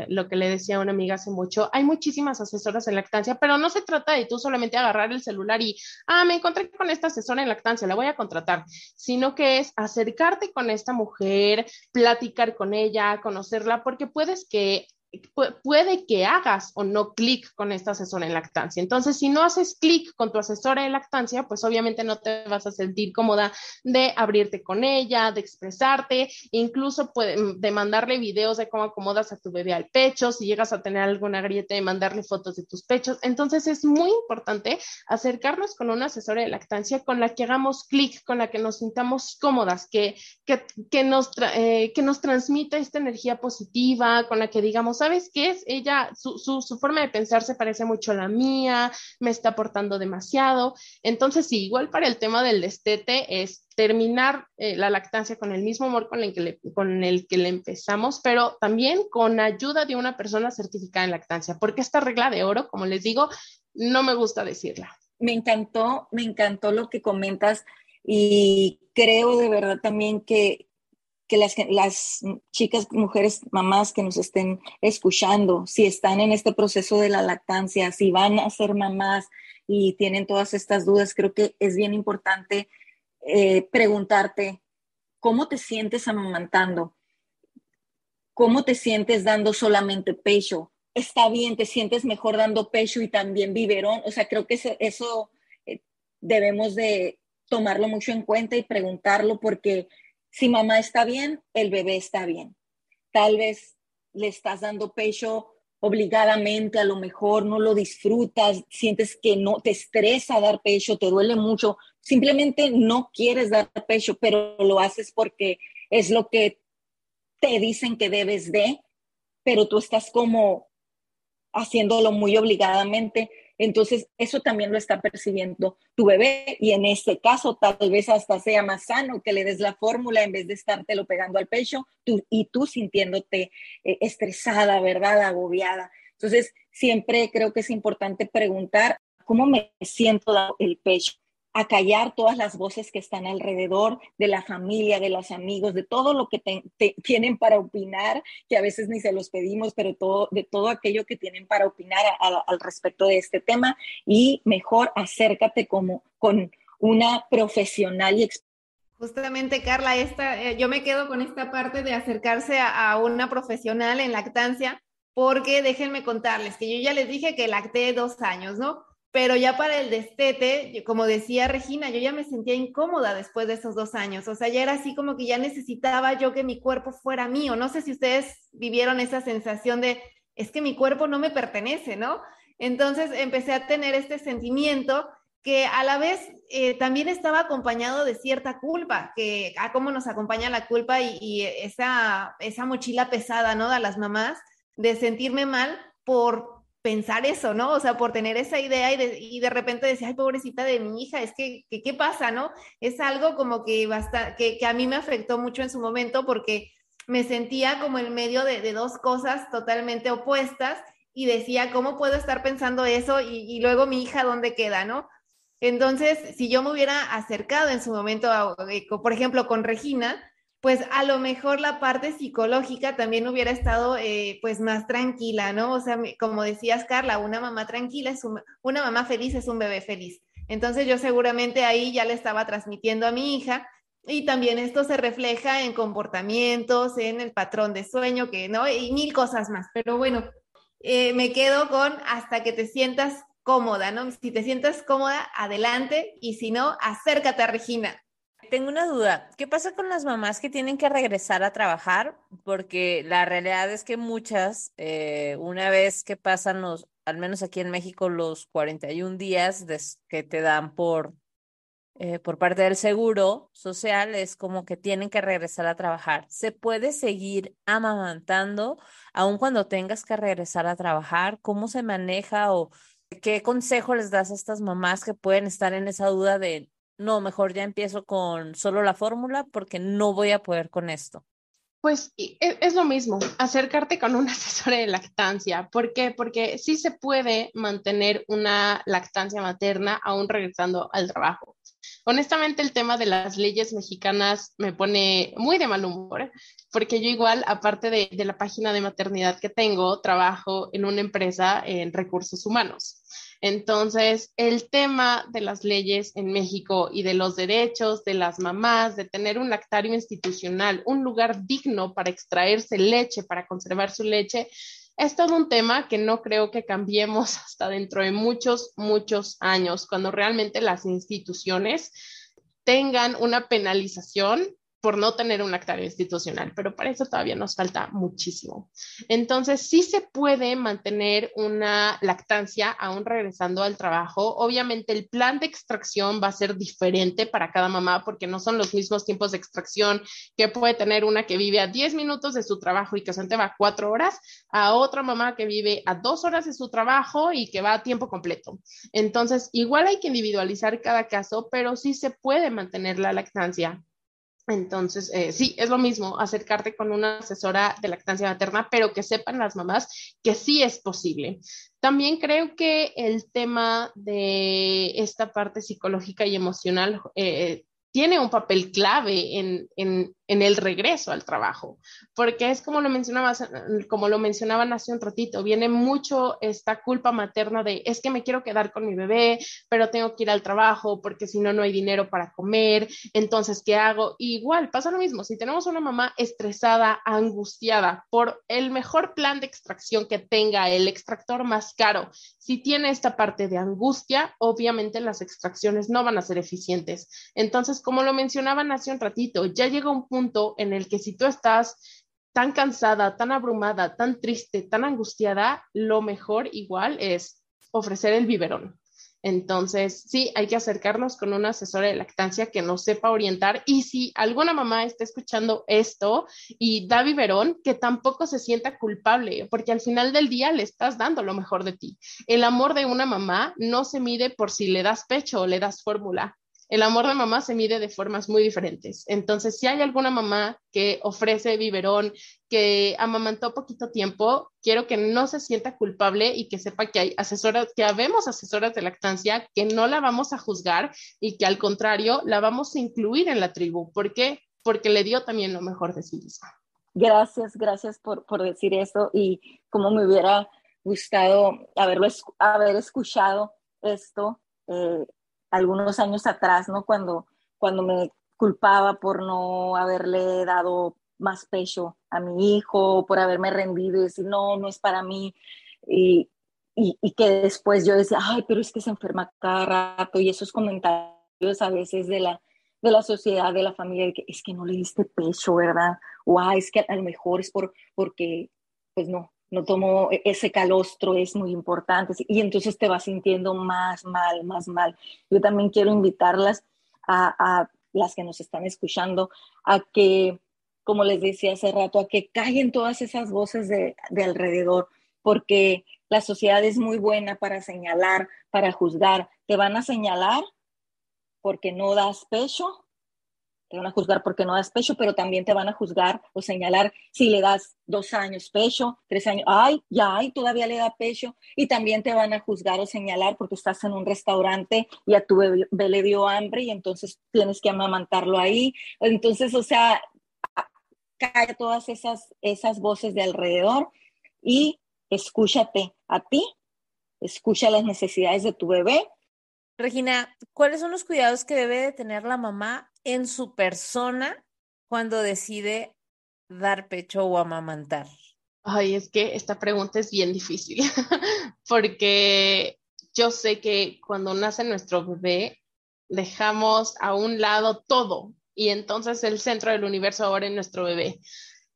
lo que le decía una amiga hace mucho, hay muchísimas asesoras en lactancia, pero no se trata de tú solamente agarrar el celular y, ah, me encontré con esta asesora en lactancia, la voy a contratar, sino que es acercarte con esta mujer, platicar con ella, conocerla, porque puedes que puede que hagas o no clic con esta asesora en lactancia. Entonces, si no haces clic con tu asesora en lactancia, pues obviamente no te vas a sentir cómoda de abrirte con ella, de expresarte, incluso de mandarle videos de cómo acomodas a tu bebé al pecho, si llegas a tener alguna grieta, de mandarle fotos de tus pechos. Entonces, es muy importante acercarnos con una asesora de lactancia con la que hagamos clic, con la que nos sintamos cómodas, que, que, nos, eh, que nos transmita esta energía positiva, con la que digamos, ¿sabes qué es? Ella, su, su, forma de pensar se parece mucho a la mía, me está aportando demasiado. Entonces, sí, igual para el tema del destete es terminar eh, la lactancia con el mismo amor con el, que le, con el que le empezamos, pero también con ayuda de una persona certificada en lactancia, porque esta regla de oro, como les digo, no me gusta decirla. Me encantó, me encantó lo que comentas y creo de verdad también que, que las, chicas, mujeres, mamás que nos estén escuchando, si están en este proceso de la lactancia, si van a ser mamás y tienen todas estas dudas, creo que es bien importante eh, preguntarte cómo te sientes amamantando, cómo te sientes dando solamente pecho. Está bien, te sientes mejor dando pecho y también biberón. O sea, creo que eso, eso eh, debemos de tomarlo mucho en cuenta y preguntarlo porque si mamá está bien, el bebé está bien. Tal vez le estás dando pecho obligadamente, a lo mejor no lo disfrutas, sientes que no te estresa dar pecho, te duele mucho, simplemente no quieres dar pecho, pero lo haces porque es lo que te dicen que debes de, pero tú estás como haciéndolo muy obligadamente. Entonces, eso también lo está percibiendo tu bebé y en este caso tal vez hasta sea más sano que le des la fórmula en vez de estártelo pegando al pecho tú, y tú sintiéndote eh, estresada, ¿verdad? Agobiada. Entonces, siempre creo que es importante preguntar cómo me siento el pecho callar todas las voces que están alrededor de la familia, de los amigos, de todo lo que tienen para opinar, que a veces ni se los pedimos, pero de todo aquello que tienen para opinar al respecto de este tema y mejor acércate como con una profesional y Justamente, Carla, esta, eh, yo me quedo con esta parte de acercarse a, una profesional en lactancia, porque déjenme contarles que yo ya les dije que lacté dos años, ¿no? Pero ya para el destete, como decía Regina, yo ya me sentía incómoda después de esos dos años, o sea, ya era así como que ya necesitaba yo que mi cuerpo fuera mío, no sé si ustedes vivieron esa sensación de, es que mi cuerpo no me pertenece, ¿no? Entonces empecé a tener este sentimiento que a la vez eh, también estaba acompañado de cierta culpa, que a ah, cómo nos acompaña la culpa y, y, esa, esa mochila pesada, ¿no? De las mamás, de sentirme mal por pensar eso, ¿no? O sea, por tener esa idea y de, repente decir, ay, pobrecita de mi hija, es que, ¿qué pasa, no? Es algo como que, basta, que, que, a mí me afectó mucho en su momento porque me sentía como en medio de, dos cosas totalmente opuestas y decía, ¿cómo puedo estar pensando eso? Y, luego mi hija, ¿dónde queda, no? Entonces, si yo me hubiera acercado en su momento, eh, por ejemplo, con Regina, pues a lo mejor la parte psicológica también hubiera estado eh, pues más tranquila, ¿no? O sea, como decías, Carla, una mamá tranquila es una mamá feliz es un bebé feliz. Entonces yo seguramente ahí ya le estaba transmitiendo a mi hija y también esto se refleja en comportamientos, en el patrón de sueño, que no, y mil cosas más. Pero bueno, eh, me quedo con hasta que te sientas cómoda, ¿no? Si te sientas cómoda, adelante, y si no, acércate a Regina. Tengo una duda. ¿Qué pasa con las mamás que tienen que regresar a trabajar? Porque la realidad es que muchas, eh, una vez que pasan los, al menos aquí en México, los 41 días que te dan por, eh, por parte del seguro social, es como que tienen que regresar a trabajar. ¿Se puede seguir amamantando aun cuando tengas que regresar a trabajar? ¿Cómo se maneja o qué consejo les das a estas mamás que pueden estar en esa duda de no, mejor ya empiezo con solo la fórmula porque no voy a poder con esto? Pues e, es, lo mismo, acercarte con un asesor de lactancia. ¿Por qué? Porque sí se puede mantener una lactancia materna aún regresando al trabajo. Honestamente, el tema de las leyes mexicanas me pone muy de mal humor, porque yo igual, aparte de, de la página de maternidad que tengo, trabajo en una empresa en recursos humanos. Entonces, el tema de las leyes en México y de los derechos de las mamás, de tener un lactario institucional, un lugar digno para extraerse leche, para conservar su leche, es todo un tema que no creo que cambiemos hasta dentro de muchos, muchos años, cuando realmente las instituciones tengan una penalización por no tener un acta institucional, pero para eso todavía nos falta muchísimo. Entonces, sí se puede mantener una lactancia aún regresando al trabajo. Obviamente, el plan de extracción va a ser diferente para cada mamá porque no son los mismos tiempos de extracción que puede tener una que vive a 10 minutos de su trabajo y que se va cuatro horas, a otra mamá que vive a dos horas de su trabajo y que va a tiempo completo. Entonces, igual hay que individualizar cada caso, pero sí se puede mantener la lactancia entonces, eh, sí, es lo mismo acercarte con una asesora de lactancia materna, pero que sepan las mamás que sí es posible. También creo que el tema de esta parte psicológica y emocional eh, tiene un papel clave en, en, en, el regreso al trabajo, porque es como lo mencionabas, como lo mencionaban hace un ratito, viene mucho esta culpa materna de es que me quiero quedar con mi bebé, pero tengo que ir al trabajo porque si no, no hay dinero para comer, entonces, ¿qué hago? igual, pasa lo mismo, si tenemos una mamá estresada, angustiada por el mejor plan de extracción que tenga, el extractor más caro, si tiene esta parte de angustia, obviamente las extracciones no van a ser eficientes. Entonces, como lo mencionaban hace un ratito, ya llega un en el que si tú estás tan cansada, tan abrumada, tan triste, tan angustiada, lo mejor igual es ofrecer el biberón. Entonces, sí, hay que acercarnos con una asesora de lactancia que nos sepa orientar y si alguna mamá está escuchando esto y da biberón, que tampoco se sienta culpable, porque al final del día le estás dando lo mejor de ti. El amor de una mamá no se mide por si le das pecho o le das fórmula el amor de mamá se mide de formas muy diferentes. Entonces, si hay alguna mamá que ofrece biberón, que amamantó poquito tiempo, quiero que no se sienta culpable y que sepa que hay asesoras, que habemos asesoras de lactancia, que no la vamos a juzgar y que al contrario la vamos a incluir en la tribu. ¿Por qué? Porque le dio también lo mejor de sí misma. Gracias, gracias por, por decir eso y como me hubiera gustado haberlo, haber escuchado esto eh, algunos años atrás, ¿no? Cuando, cuando me culpaba por no haberle dado más pecho a mi hijo, por haberme rendido y decir, no, no es para mí. Y, y, que después yo decía, ay, pero es que se enferma cada rato y esos comentarios a veces de la, de la sociedad, de la familia, que es que no le diste pecho, ¿verdad? O ah, es que a lo mejor es por, porque, pues no, no tomo e-, ese calostro, es muy importante. Y entonces te vas sintiendo más mal, más mal. Yo también quiero invitarlas a, las que nos están escuchando a que, como les decía hace rato, a que callen todas esas voces de, de alrededor, porque la sociedad es muy buena para señalar, para juzgar. Te van a señalar porque no das pecho, te van a juzgar porque no das pecho, pero también te van a juzgar o señalar si le das dos años pecho, tres años, ay, ya, ay, todavía le da pecho, y también te van a juzgar o señalar porque estás en un restaurante y a tu bebé, le dio hambre y entonces tienes que amamantarlo ahí. Entonces, o sea, cae todas esas, esas voces de alrededor y escúchate a ti, escucha las necesidades de tu bebé Regina, ¿cuáles son los cuidados que debe de tener la mamá en su persona cuando decide dar pecho o amamantar? Ay, es que esta pregunta es bien difícil, porque yo sé que cuando nace nuestro bebé, dejamos a un lado todo y entonces el centro del universo ahora es nuestro bebé.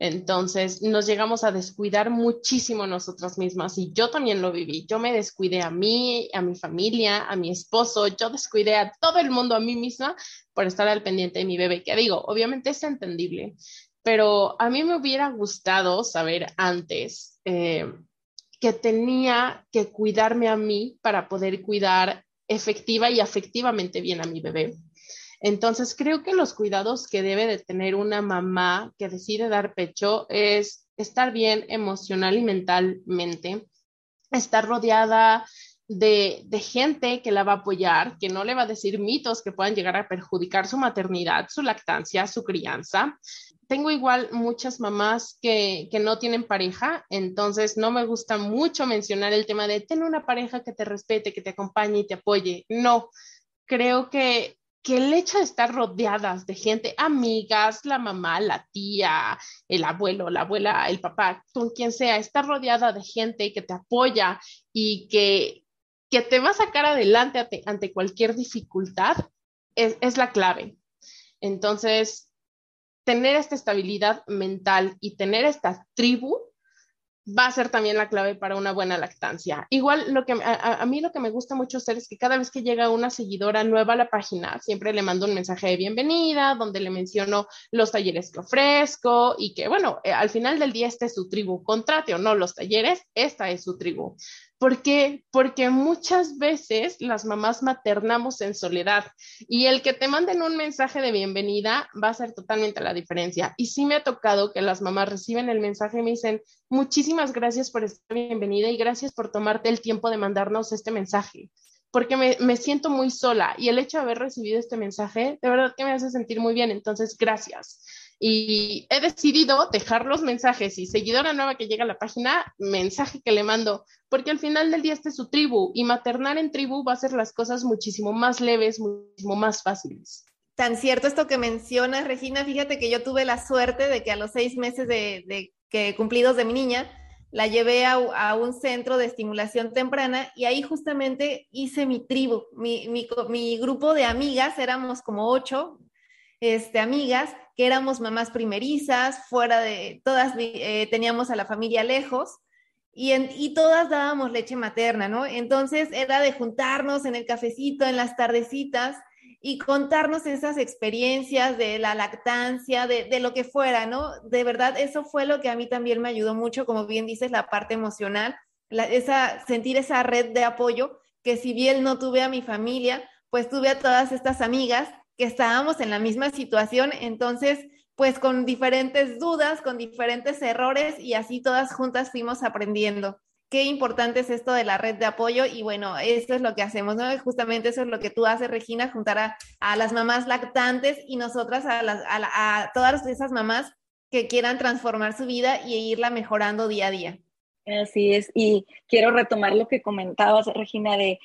Entonces nos llegamos a descuidar muchísimo nosotras mismas y yo también lo viví. Yo me descuidé a mí, a mi familia, a mi esposo, yo descuidé a todo el mundo, a mí misma, por estar al pendiente de mi bebé, que digo, obviamente es entendible, pero a mí me hubiera gustado saber antes eh, que tenía que cuidarme a mí para poder cuidar efectiva y afectivamente bien a mi bebé. Entonces, creo que los cuidados que debe de tener una mamá que decide dar pecho es estar bien emocional y mentalmente, estar rodeada de, gente que la va a apoyar, que no le va a decir mitos que puedan llegar a perjudicar su maternidad, su lactancia, su crianza. Tengo igual muchas mamás que, que no tienen pareja, entonces no me gusta mucho mencionar el tema de tener una pareja que te respete, que te acompañe y te apoye. No, creo que que el hecho de estar rodeadas de gente, amigas, la mamá, la tía, el abuelo, la abuela, el papá, con quien sea, estar rodeada de gente que te apoya y que, que te va a sacar adelante ante, cualquier dificultad, es, es la clave. Entonces, tener esta estabilidad mental y tener esta tribu va a ser también la clave para una buena lactancia. Igual lo que a, mí lo que me gusta mucho hacer es que cada vez que llega una seguidora nueva a la página, siempre le mando un mensaje de bienvenida donde le menciono los talleres que ofrezco y que bueno, eh, al final del día esta es su tribu, contrate o no los talleres, esta es su tribu. ¿Por qué? Porque muchas veces las mamás maternamos en soledad y el que te manden un mensaje de bienvenida va a ser totalmente la diferencia. Y sí me ha tocado que las mamás reciben el mensaje y me dicen, muchísimas gracias por esta bienvenida y gracias por tomarte el tiempo de mandarnos este mensaje porque me, me, siento muy sola y el hecho de haber recibido este mensaje, de verdad que me hace sentir muy bien. Entonces, gracias. Y he decidido dejar los mensajes y seguidora nueva que llega a la página, mensaje que le mando, porque al final del día este es su tribu y maternar en tribu va a hacer las cosas muchísimo más leves, muchísimo más fáciles. Tan cierto esto que mencionas, Regina, fíjate que yo tuve la suerte de que a los seis meses de, que cumplidos de mi niña, la llevé a, un centro de estimulación temprana y ahí justamente hice mi tribu, mi, mi, mi grupo de amigas, éramos como ocho este, amigas que éramos mamás primerizas, fuera de, todas eh, teníamos a la familia lejos y, y todas dábamos leche materna, ¿no? Entonces era de juntarnos en el cafecito, en las tardecitas y contarnos esas experiencias de la lactancia, de, de, lo que fuera, ¿no? De verdad, eso fue lo que a mí también me ayudó mucho, como bien dices, la parte emocional, esa, sentir esa red de apoyo, que si bien no tuve a mi familia, pues tuve a todas estas amigas estábamos en la misma situación, entonces, pues con diferentes dudas, con diferentes errores y así todas juntas fuimos aprendiendo. Qué importante es esto de la red de apoyo y bueno, eso es lo que hacemos, ¿no? Justamente eso es lo que tú haces, Regina, juntar a, las mamás lactantes y nosotras a, a todas esas mamás que quieran transformar su vida y irla mejorando día a día. Así es, y quiero retomar lo que comentabas, Regina, de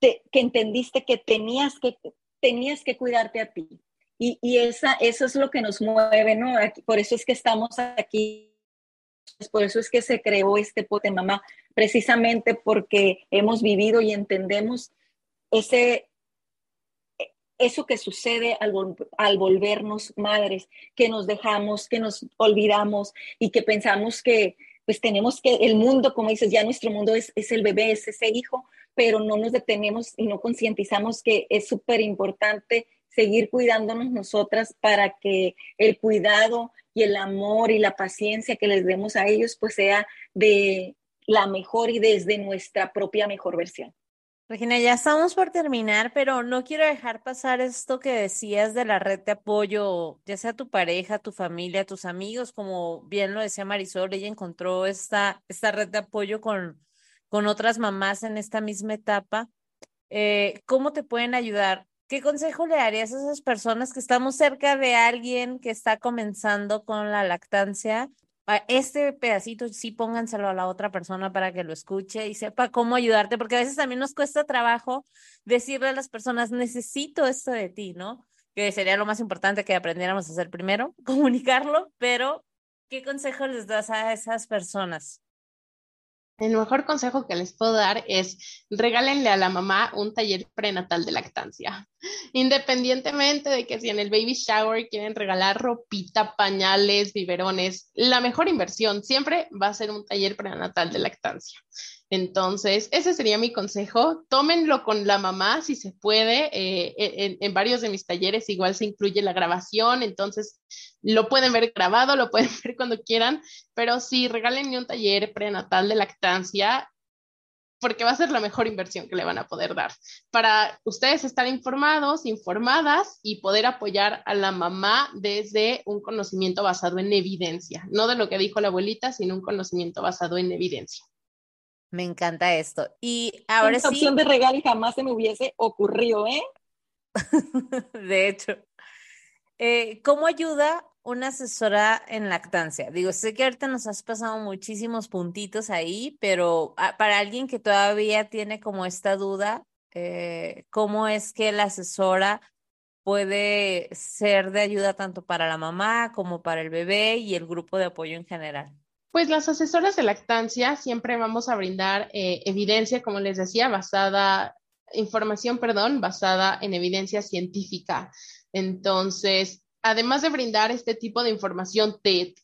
que entendiste que tenías que tenías que cuidarte a ti. Y, y esa, eso es lo que nos mueve, ¿no? por eso es que estamos aquí, por eso es que se creó este pote mamá, precisamente porque hemos vivido y entendemos ese, eso que sucede al, al, volvernos madres, que nos dejamos, que nos olvidamos y que pensamos que pues tenemos que, el mundo, como dices, ya nuestro mundo es, es el bebé, es ese hijo, pero no nos detenemos y no concientizamos que es súper importante seguir cuidándonos nosotras para que el cuidado y el amor y la paciencia que les demos a ellos pues sea de la mejor y desde nuestra propia mejor versión. Regina, ya estamos por terminar, pero no quiero dejar pasar esto que decías de la red de apoyo, ya sea tu pareja, tu familia, tus amigos, como bien lo decía Marisol, ella encontró esta, esta red de apoyo con, con otras mamás en esta misma etapa, eh, ¿cómo te pueden ayudar? ¿Qué consejo le darías a esas personas que estamos cerca de alguien que está comenzando con la lactancia? Este pedacito sí pónganselo a la otra persona para que lo escuche y sepa cómo ayudarte, porque a veces también nos cuesta trabajo decirle a las personas, necesito esto de ti, ¿no? Que sería lo más importante que aprendiéramos a hacer primero, comunicarlo, pero ¿qué consejo les das a esas personas? El mejor consejo que les puedo dar es regálenle a la mamá un taller prenatal de lactancia. Independientemente de que si en el baby shower quieren regalar ropita, pañales, biberones, la mejor inversión siempre va a ser un taller prenatal de lactancia. Entonces, ese sería mi consejo. Tómenlo con la mamá si se puede. Eh, en, varios de mis talleres igual se incluye la grabación, entonces lo pueden ver grabado, lo pueden ver cuando quieran, pero sí, regálenme un taller prenatal de lactancia porque va a ser la mejor inversión que le van a poder dar para ustedes estar informados, informadas y poder apoyar a la mamá desde un conocimiento basado en evidencia, no de lo que dijo la abuelita, sino un conocimiento basado en evidencia. Me encanta esto. Y ahora Esta sí. opción de regalo jamás se me hubiese ocurrido, ¿eh? de hecho. Eh, ¿Cómo ayuda una asesora en lactancia? Digo, sé que ahorita nos has pasado muchísimos puntitos ahí, pero ah, para alguien que todavía tiene como esta duda, eh, cómo es que la asesora puede ser de ayuda tanto para la mamá como para el bebé y el grupo de apoyo en general. Pues las asesoras de lactancia siempre vamos a brindar eh, evidencia, como les decía, basada, información, perdón, basada en evidencia científica. Entonces, además de brindar este tipo de información TED,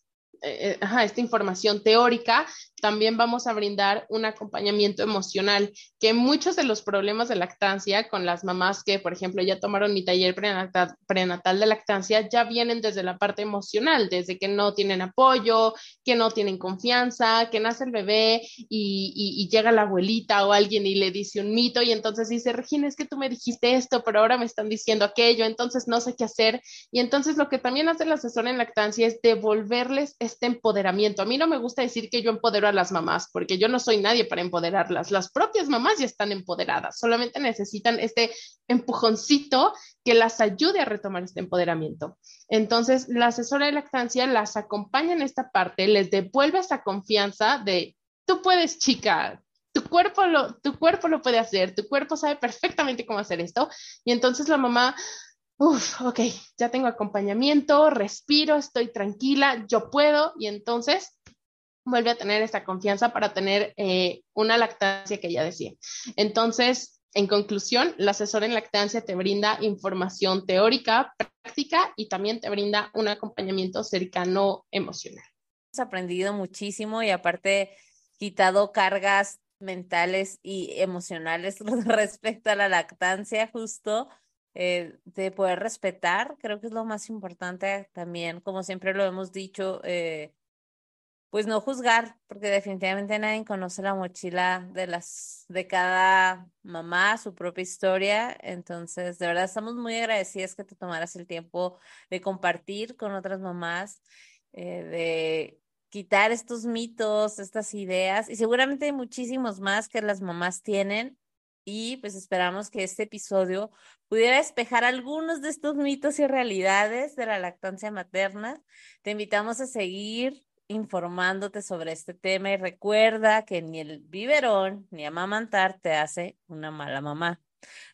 eh, esta información teórica, también vamos a brindar un acompañamiento emocional, que muchos de los problemas de lactancia con las mamás que, por ejemplo, ya tomaron mi taller prenatal, de lactancia, ya vienen desde la parte emocional, desde que no tienen apoyo, que no tienen confianza, que nace el bebé y, llega la abuelita o alguien y le dice un mito y entonces dice, Regina, es que tú me dijiste esto, pero ahora me están diciendo aquello, entonces no sé qué hacer. Y entonces lo que también hace el asesor en lactancia es devolverles este empoderamiento. A mí no me gusta decir que yo empodero a las mamás, porque yo no soy nadie para empoderarlas. Las propias mamás ya están empoderadas, solamente necesitan este empujoncito que las ayude a retomar este empoderamiento. Entonces, la asesora de lactancia las acompaña en esta parte, les devuelve esa confianza de, tú puedes, chica, tu cuerpo lo, tu cuerpo lo puede hacer, tu cuerpo sabe perfectamente cómo hacer esto. Y entonces la mamá, uff, ok, ya tengo acompañamiento, respiro, estoy tranquila, yo puedo. Y entonces vuelve a tener esta confianza para tener eh, una lactancia que ya decía. Entonces, en conclusión, la asesora en lactancia te brinda información teórica, práctica y también te brinda un acompañamiento cercano emocional. Hemos aprendido muchísimo y aparte quitado cargas mentales y emocionales respecto a la lactancia justo. Eh, de poder respetar, creo que es lo más importante también, como siempre lo hemos dicho, eh, pues no juzgar, porque definitivamente nadie conoce la mochila de las de cada mamá, su propia historia. Entonces, de verdad estamos muy agradecidas que te tomaras el tiempo de compartir con otras mamás, eh, de quitar estos mitos, estas ideas, y seguramente hay muchísimos más que las mamás tienen. Y pues esperamos que este episodio pudiera despejar algunos de estos mitos y realidades de la lactancia materna. Te invitamos a seguir informándote sobre este tema y recuerda que ni el biberón ni amamantar te hace una mala mamá.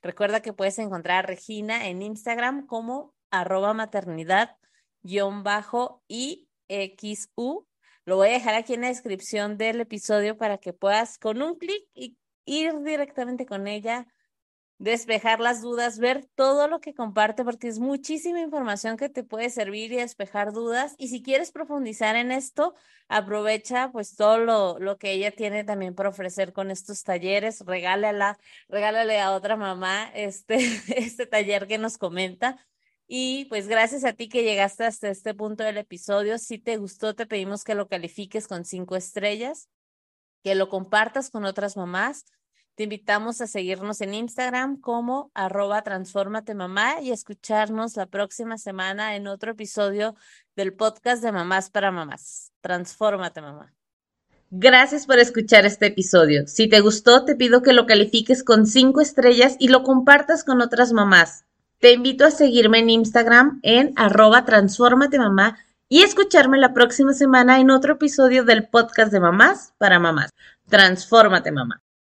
Recuerda que puedes encontrar a Regina en Instagram como arroba maternidad bajo IXU. Lo voy a dejar aquí en la descripción del episodio para que puedas con un clic ir directamente con ella despejar las dudas, ver todo lo que comparte, porque es muchísima información que te puede servir y despejar dudas. Y si quieres profundizar en esto, aprovecha pues todo lo, lo que ella tiene también para ofrecer con estos talleres, regálala, regálale a otra mamá este, este taller que nos comenta. Y pues gracias a ti que llegaste hasta este punto del episodio. Si te gustó, te pedimos que lo califiques con cinco estrellas, que lo compartas con otras mamás te invitamos a seguirnos en Instagram como arroba transformate mamá y escucharnos la próxima semana en otro episodio del podcast de Mamás para Mamás. Transfórmate mamá. Gracias por escuchar este episodio. Si te gustó, te pido que lo califiques con cinco estrellas y lo compartas con otras mamás. Te invito a seguirme en Instagram en arroba transformate mamá y escucharme la próxima semana en otro episodio del podcast de Mamás para Mamás. Transfórmate mamá.